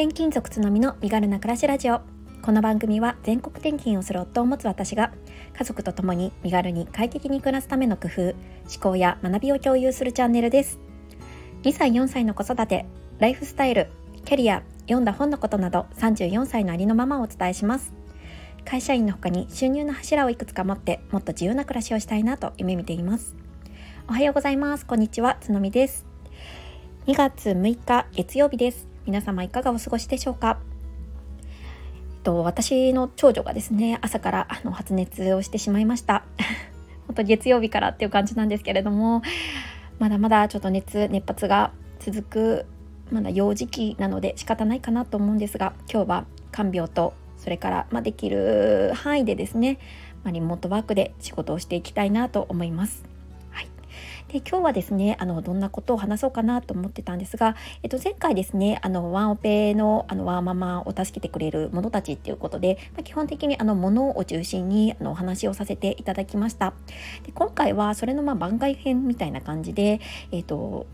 転勤族つのみの身軽な暮らしラジオ。この番組は全国転勤をする夫を持つ私が家族と共に身軽に快適に暮らすための工夫思考や学びを共有するチャンネルです。2歳4歳の子育てライフスタイルキャリア読んだ本のことなど34歳のありのままをお伝えします。会社員の他に収入の柱をいくつか持ってもっと自由な暮らしをしたいなと夢見ています。おはようございます。こんにちは。つのみです。2月6日月曜日です。皆様いかがお過ごしでしょうか？と私の長女がですね朝からあの発熱をしてしまいました 本当月曜日からっていう感じなんですけれどもまだまだちょっと熱熱発が続くまだ幼児期なので仕方ないかなと思うんですが今日は看病とそれから、まあ、できる範囲でですね、まあ、リモートワークで仕事をしていきたいなと思います。で今日はですねあのどんなことを話そうかなと思ってたんですが、えっと、前回ですねあのワンオペのあのワーママを助けてくれる者たちっていうことで、まあ、基本的にあの物を中心にあのお話をさせていただきましたで今回はそれのまあ番外編みたいな感じで、えっと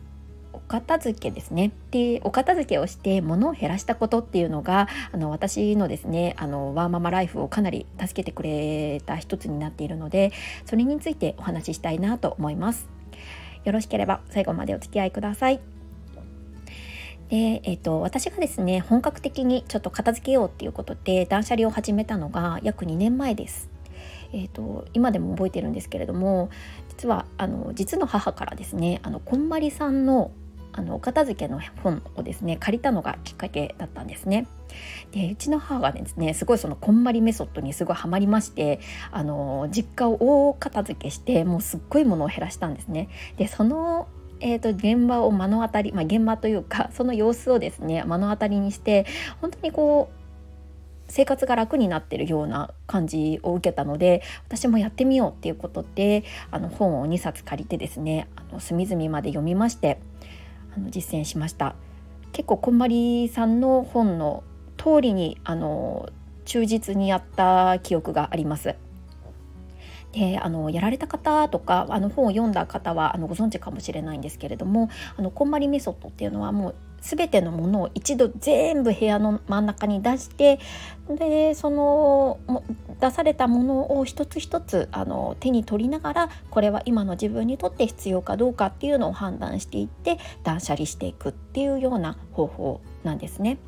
お片付けですねでお片付けをして物を減らしたことっていうのがあの私のですねあのワーママライフをかなり助けてくれた一つになっているのでそれについてお話ししたいなと思います。よろしければ最後までお付き合いください。で、えーと、私がですね本格的にちょっと片付けようっていうことで断捨離を始めたのが約2年前です。えーと、今でも覚えてるんですけれども実はあの実の母からですねあのこんまりさんのあのお片付けの本をですね借りたのがきっかけだったんですね。でうちの母がですねすごいそのこんまりメソッドにすごいハマりましてあの実家を大片付けしてもうすっごいものを減らしたんですね。でそのえーと、現場を目の当たり、まあ、現場というかその様子をですね目の当たりにして本当にこう生活が楽になってるような感じを受けたので私もやってみようっていうことであの本を2冊借りてですねあの隅々まで読みましてあの実践しました結構こんまりさんの本の通りにあの忠実にやった記憶があります。であのやられた方とかあの本を読んだ方はあのご存知かもしれないんですけれどもあのこんまりメソッドっていうのはもう全てのものを一度全部部屋の真ん中に出してでその出されたものを一つ一つあの手に取りながらこれは今の自分にとって必要かどうかっていうのを判断していって断捨離していくっていうような方法なんですね。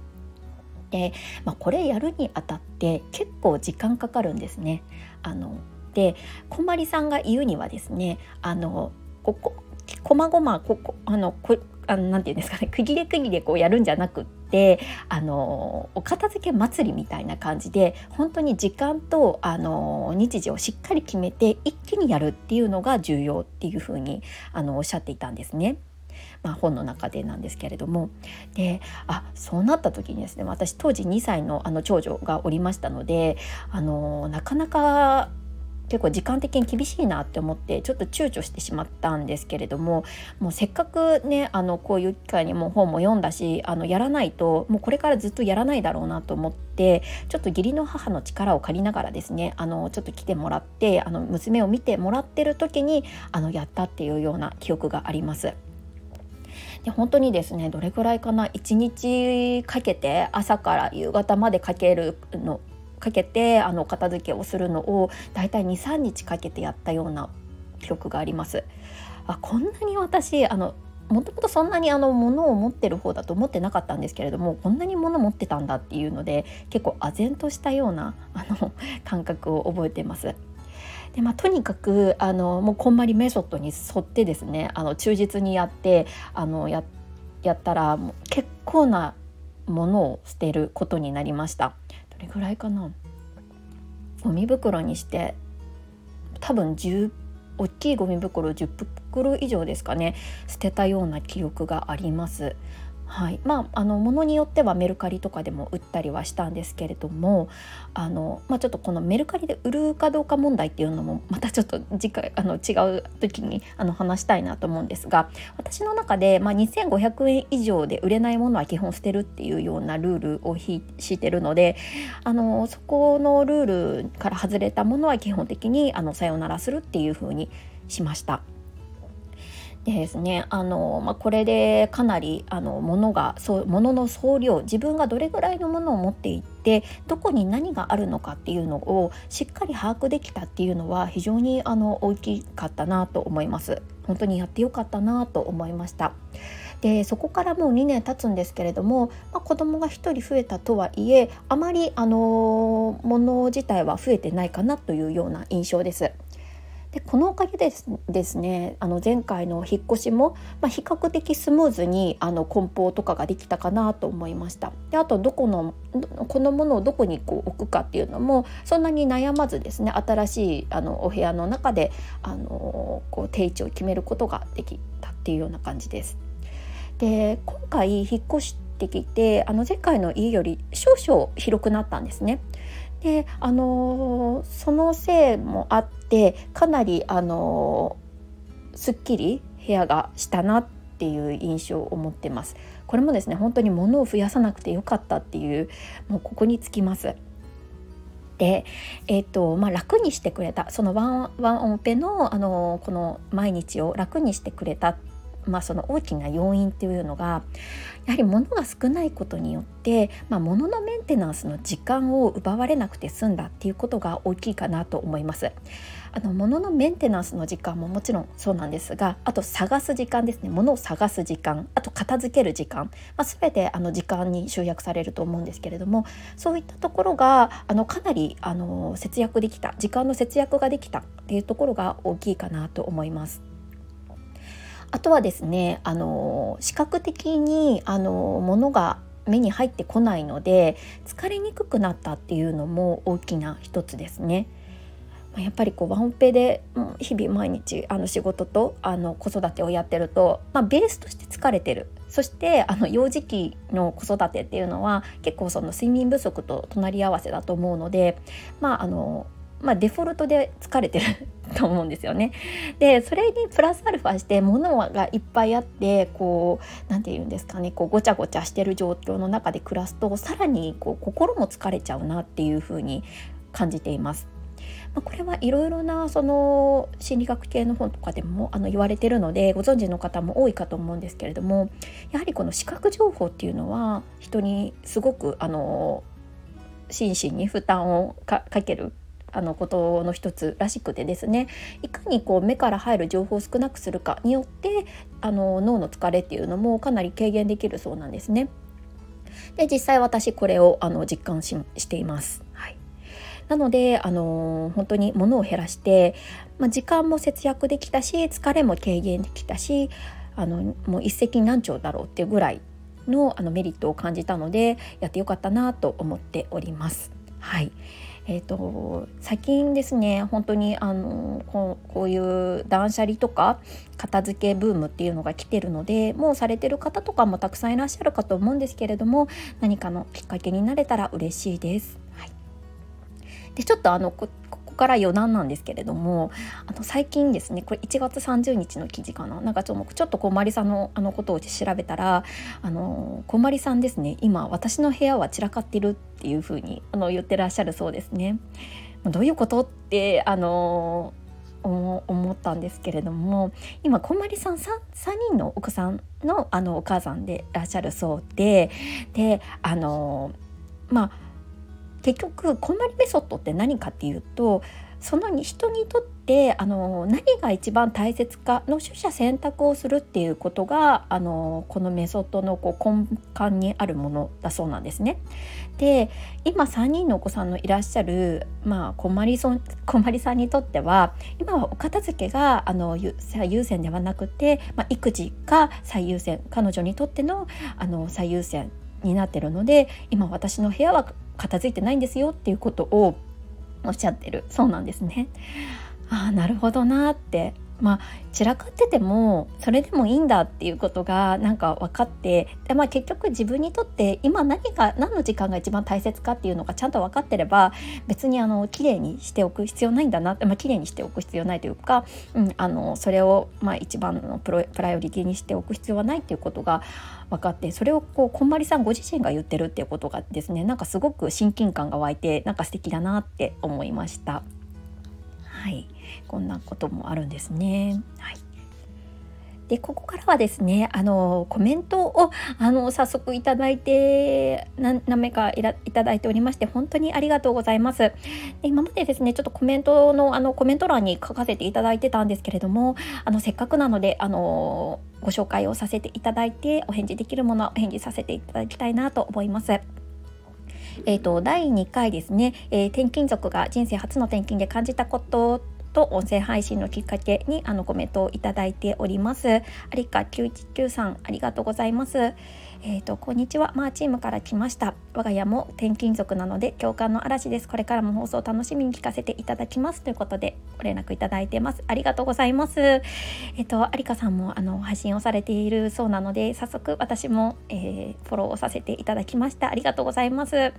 で、まあ、これやるにあたって結構時間かかるんですね。あのでこまりさんが言うにはですねあのこここまごまここあのこあのなんていうんですかね区切れ区切れこうやるんじゃなくってあのお片付け祭りみたいな感じで本当に時間とあの日時をしっかり決めて一気にやるっていうのが重要っていうふうにあのおっしゃっていたんですね。まあ、本の中でなんですけれどもであそうなった時にですね私当時2歳のあの長女がおりましたのであのなかなか結構時間的に厳しいなって思ってちょっと躊躇してしまったんですけれどももうせっかくねあのこういう機会にも本も読んだしあのやらないともうこれからずっとやらないだろうなと思ってちょっと義理の母の力を借りながらですねあのちょっと来てもらってあの娘を見てもらってる時にあのやったっていうような記憶があります。で本当にですねどれくらいかな1日かけて朝から夕方までかけるのかけてあの片付けをするのをだいたい23日かけてやったような記憶があります。あこんなに私あのもともとそんなにあの物を持ってる方だと思ってなかったんですけれどもこんなに物持ってたんだっていうので結構唖然としたようなあの感覚を覚えてます。でまあ、とにかくあのもうこんまりメソッドに沿ってですねあの忠実にやってあのややったら結構なものを捨てることになりました。どれぐらいかな？ゴミ袋にして多分10大きいゴミ袋10袋以上ですかね。捨てたような記憶があります。はいまあ、あの物によってはメルカリとかでも売ったりはしたんですけれどもあの、まあ、ちょっとこのメルカリで売るかどうか問題っていうのもまたちょっと次回あの違う時にあの話したいなと思うんですが私の中で、まあ、2500円以上で売れないものは基本捨てるっていうようなルールを敷いてるのであのそこのルールから外れたものは基本的にあのさよならするっていうふうにしました。でですねあの、まあ、これでかなりあの物がそう物の総量自分がどれぐらいのものを持っていってどこに何があるのかっていうのをしっかり把握できたっていうのは非常にあの大きかったなと思います。本当にやってよかったなと思いました。でそこからもう2年経つんですけれども、まあ、子供が1人増えたとはいえあまり、あのもの自体は増えてないかなというような印象です。でこのおかげでですねあの前回の引っ越しも、まあ、比較的スムーズにあの梱包とかができたかなと思いましたであとどこのこのものをどこにこう置くかっていうのもそんなに悩まずですね新しいあのお部屋の中であのこう定位置を決めることができたっていうような感じです。で今回引っ越してきてあの前回の家より少々広くなったんですね。であのそのせいもあってかなりあのすっきり部屋がしたなっていう印象を持ってます。これもですね本当に物を増やさなくてよかったっていうもうここにつきます。で、えーとまあ、楽にしてくれたそのワンワンオペのあのこの毎日を楽にしてくれたまあ、その大きな要因っていうのがやはり物が少ないことによって、まあ、物のメンテナンスの時間を奪われなくて済んだっていうことが大きいかなと思います。あの物のメンテナンスの時間ももちろんそうなんですがあと探す時間ですね物を探す時間あと片付ける時間、まあ、全てあの時間に集約されると思うんですけれどもそういったところがあのかなりあの節約できた時間の節約ができたっていうところが大きいかなと思います。あとはですねあの視覚的にあのものが目に入ってこないので疲れにくくなったっていうのも大きな一つですね。やっぱりこうワンオペで日々毎日あの仕事とあの子育てをやってると、まあ、ベースとして疲れてるそしてあの幼児期の子育てっていうのは結構その睡眠不足と隣り合わせだと思うので、まあ、あのまあ、デフォルトで疲れてる と思うんですよね。でそれにプラスアルファして物がいっぱいあってこう何て言うんですかねこうごちゃごちゃしてる状況の中で暮らすとさらにこう心も疲れちゃうなっていう風に感じています。まあ、これはいろいろなその心理学系の本とかでもあの言われてるのでご存知の方も多いかと思うんですけれどもやはりこの視覚情報っていうのは人にすごくあの心身に負担をかけるあのことの一つらしくてですねいかにこう目から入る情報を少なくするかによってあの脳の疲れっていうのもかなり軽減できるそうなんですね。で実際私これをあの実感ししています。はいなので、あの本当に物を減らして、まあ、時間も節約できたし疲れも軽減できたしあのもう一石何鳥だろうっていうぐらいのあのメリットを感じたのでやってよかったなと思っております。はいえーと、最近ですね本当にあのこうこういう断捨離とか片付けブームっていうのが来てるのでもうされてる方とかもたくさんいらっしゃるかと思うんですけれども何かのきっかけになれたら嬉しいです。はい、でちょっとあのから余談なんですけれどもあの最近ですねこれ1月30日の記事かななんかちょっとちょっとこまりさんのあのことを調べたらあのこまりさんですね今私の部屋は散らかってるっていう風にあの言ってらっしゃるそうですね。どういうことってあの思ったんですけれども今こんまりさん 3, 3人のお子さんのあのお母さんでいらっしゃるそうでであのまあ結局こんまりメソッドって何かっていうとその人にとってあの何が一番大切かの取捨選択をするっていうことがあのこのメソッドのこう根幹にあるものだそうなんですね。で今3人のお子さんのいらっしゃる、まあ、こまりそこまりさんにとっては今はお片付けがあの最優先ではなくて、まあ、育児が最優先彼女にとってのあの最優先になってるので今私の部屋は片付いてないんですよっていうことをおっしゃってるそうなんですね。ああなるほどなってまあ散らかっててもそれでもいいんだっていうことがなんか分かってで、まあ、結局自分にとって今何が何の時間が一番大切かっていうのがちゃんと分かってれば別にあの綺麗にしておく必要ないんだなって、まあ綺麗にしておく必要ないというか、うん、あのそれをまあ一番のプロプライオリティにしておく必要はないっていうことが分かってそれをこうこんまりさんご自身が言ってるっていうことがですねなんかすごく親近感が湧いてなんか素敵だなって思いました。はい、こんなこともあるんですね。はい。でここからはですねあのコメントをあの早速いただいて何名かいただいておりまして本当にありがとうございます。で今までですねちょっとコメントのあのコメント欄に書かせていただいてたんですけれどもあのせっかくなのであのご紹介をさせていただいてお返事できるものはお返事させていただきたいなと思います。えーと、第2回ですね、えー、転勤族が人生初の転勤で感じたことと音声配信のきっかけにあのコメントをいただいております。ありか919さんありがとうございます。えーと、こんにちは、マーチームから来ました。我が家も転勤族なので共感の嵐です。これからも放送楽しみに聞かせていただきます。ということでご連絡いただいてます。ありがとうございます。えっ、ー、と、有香さんもあの配信をされているそうなので、早速私も、えー、フォローをさせていただきました。ありがとうございます。えっ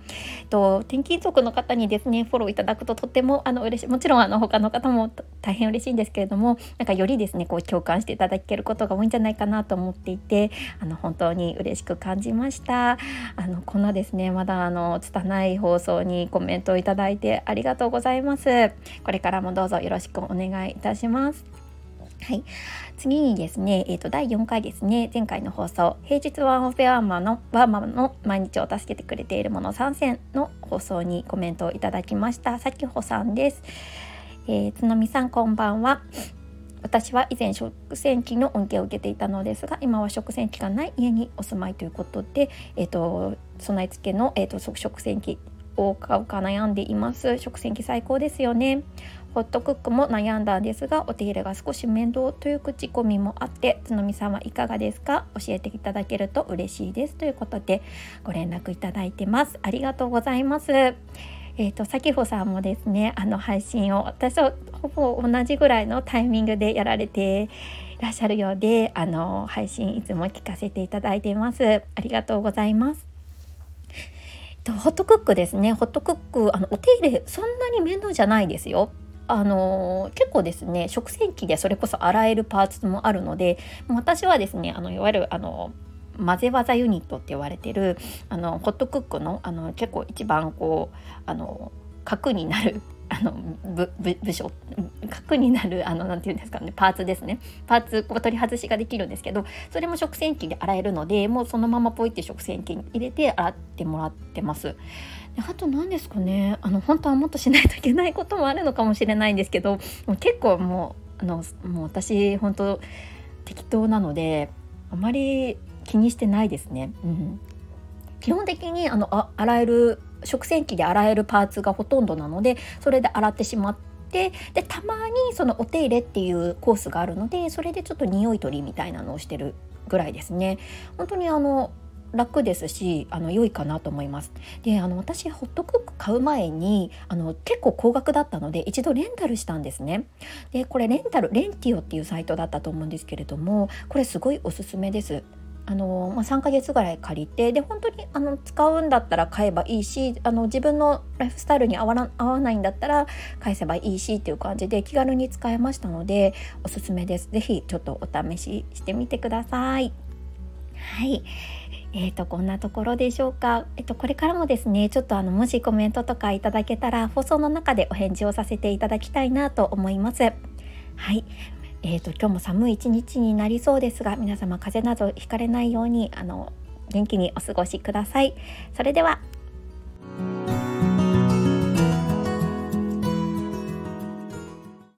と、転勤族の方にですね、フォローいただくととってもあの嬉しい。もちろんあの他の方も大変嬉しいんですけれども、なんかよりですね、こう共感していただけることが多いんじゃないかなと思っていて、あの本当に嬉しく感じました。あのこんなですねまだあの拙い放送にコメントをいただいてありがとうございます。これからもどうぞよろしくお願いいたします。はい、次にですね、えー、と第4回ですね前回の放送平日ワンオペワンマのワーマの毎日を助けてくれているもの参戦の放送にコメントをいただきましたさきほさんです、えー、つのみさんこんばんは。私は以前食洗機の恩恵を受けていたのですが今は食洗機がない家にお住まいということで、えーと、備え付けの、えーと、食洗機を買うか悩んでいます。食洗機最高ですよね。ホットクックも悩んだんですがお手入れが少し面倒という口コミもあって津波さんはいかがですか？教えていただけると嬉しいですということでご連絡いただいてます。ありがとうございます。えーと、さきほさんもですねあの配信を私とほぼ同じぐらいのタイミングでやられていらっしゃるようであの配信いつも聞かせていただいています。ありがとうございます。ホットクックですね。ホットクックあのお手入れそんなに面倒じゃないですよ。あの結構ですね食洗機でそれこそ洗えるパーツもあるので私はですねあのいわゆるあの混ぜ技ユニットって言われてるあのホットクックのあの結構一番こうあの核になる あの部部署核になるあのなんていうんですかねパーツですねパーツこう取り外しができるんですけどそれも食洗機で洗えるのでもうそのままポイって食洗機に入れて洗ってもらってます。あと何ですかねあの本当はもっとしないといけないこともあるのかもしれないんですけど結構もうあのもう私本当適当なのであまり気にしてないですね。うん、基本的にあのあ洗える食洗機で洗えるパーツがほとんどなのでそれで洗ってしまってでたまにそのお手入れっていうコースがあるのでそれでちょっと匂い取りみたいなのをしてるぐらいですね。本当にあの楽ですしあの良いかなと思います。であの私ホットクック買う前にあの結構高額だったので一度レンタルしたんですね。でこれレンタルレンティオっていうサイトだったと思うんですけれどもこれすごいおすすめです。あのまあ、3ヶ月ぐらい借りてで本当にあの使うんだったら買えばいいしあの自分のライフスタイルに合わ合わないんだったら返せばいいしっていう感じで気軽に使えましたのでおすすめです。是非ちょっとお試ししてみてください。はいえーと、こんなところでしょうか、えっと、これからもですねちょっとあのもしコメントとかいただけたら放送の中でお返事をさせていただきたいなと思います。はいえーと、今日も寒い一日になりそうですが皆様風邪などひかれないようにあの元気にお過ごしください。それでは